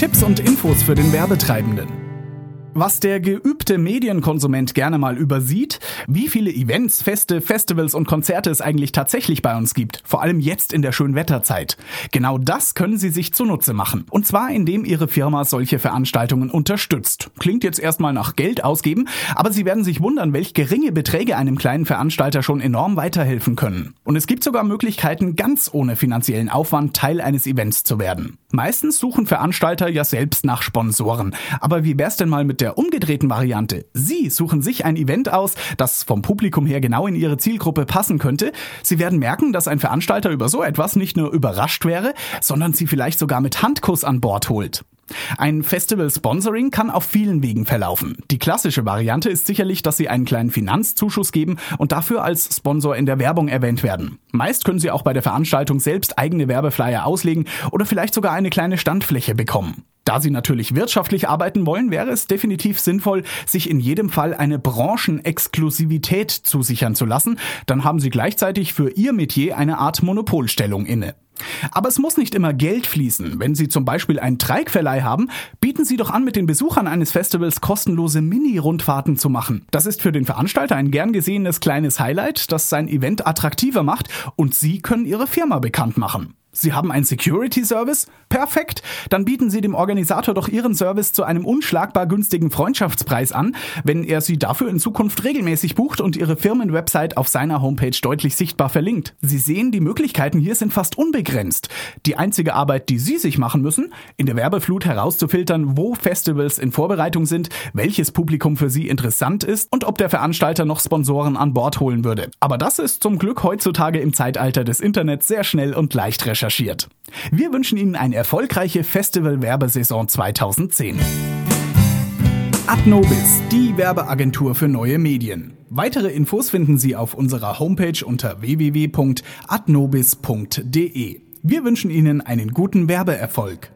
Tipps und Infos für den Werbetreibenden. Was der geübte Medienkonsument gerne mal übersieht, wie viele Events, Feste, Festivals und Konzerte es eigentlich tatsächlich bei uns gibt, vor allem jetzt in der Schönwetterzeit. Genau das können Sie sich zunutze machen. Und zwar indem Ihre Firma solche Veranstaltungen unterstützt. Klingt jetzt erstmal nach Geld ausgeben, aber Sie werden sich wundern, welch geringe Beträge einem kleinen Veranstalter schon enorm weiterhelfen können. Und es gibt sogar Möglichkeiten, ganz ohne finanziellen Aufwand Teil eines Events zu werden. Meistens suchen Veranstalter ja selbst nach Sponsoren. Aber wie wär's denn mal mit der umgedrehten Variante. Sie suchen sich ein Event aus, das vom Publikum her genau in Ihre Zielgruppe passen könnte. Sie werden merken, dass ein Veranstalter über so etwas nicht nur überrascht wäre, sondern Sie vielleicht sogar mit Handkuss an Bord holt. Ein Festival-Sponsoring kann auf vielen Wegen verlaufen. Die klassische Variante ist sicherlich, dass Sie einen kleinen Finanzzuschuss geben und dafür als Sponsor in der Werbung erwähnt werden. Meist können Sie auch bei der Veranstaltung selbst eigene Werbeflyer auslegen oder vielleicht sogar eine kleine Standfläche bekommen. Da Sie natürlich wirtschaftlich arbeiten wollen, wäre es definitiv sinnvoll, sich in jedem Fall eine Branchenexklusivität zusichern zu lassen. Dann haben Sie gleichzeitig für Ihr Metier eine Art Monopolstellung inne. Aber es muss nicht immer Geld fließen. Wenn Sie zum Beispiel einen Treikverleih haben, bieten Sie doch an, mit den Besuchern eines Festivals kostenlose Mini-Rundfahrten zu machen. Das ist für den Veranstalter ein gern gesehenes kleines Highlight, das sein Event attraktiver macht und Sie können Ihre Firma bekannt machen. Sie haben einen Security Service? Perfekt! Dann bieten Sie dem Organisator doch Ihren Service zu einem unschlagbar günstigen Freundschaftspreis an, wenn er Sie dafür in Zukunft regelmäßig bucht und Ihre Firmenwebsite auf seiner Homepage deutlich sichtbar verlinkt. Sie sehen, die Möglichkeiten hier sind fast unbegrenzt. Die einzige Arbeit, die Sie sich machen müssen, in der Werbeflut herauszufiltern, wo Festivals in Vorbereitung sind, welches Publikum für Sie interessant ist und ob der Veranstalter noch Sponsoren an Bord holen würde. Aber das ist zum Glück heutzutage im Zeitalter des Internets sehr schnell und leicht recherchiert recherchiert. Wir wünschen Ihnen eine erfolgreiche Festival-Werbesaison 2010. Adnobis, die Werbeagentur für neue Medien. Weitere Infos finden Sie auf unserer Homepage unter www.adnobis.de. Wir wünschen Ihnen einen guten Werbeerfolg.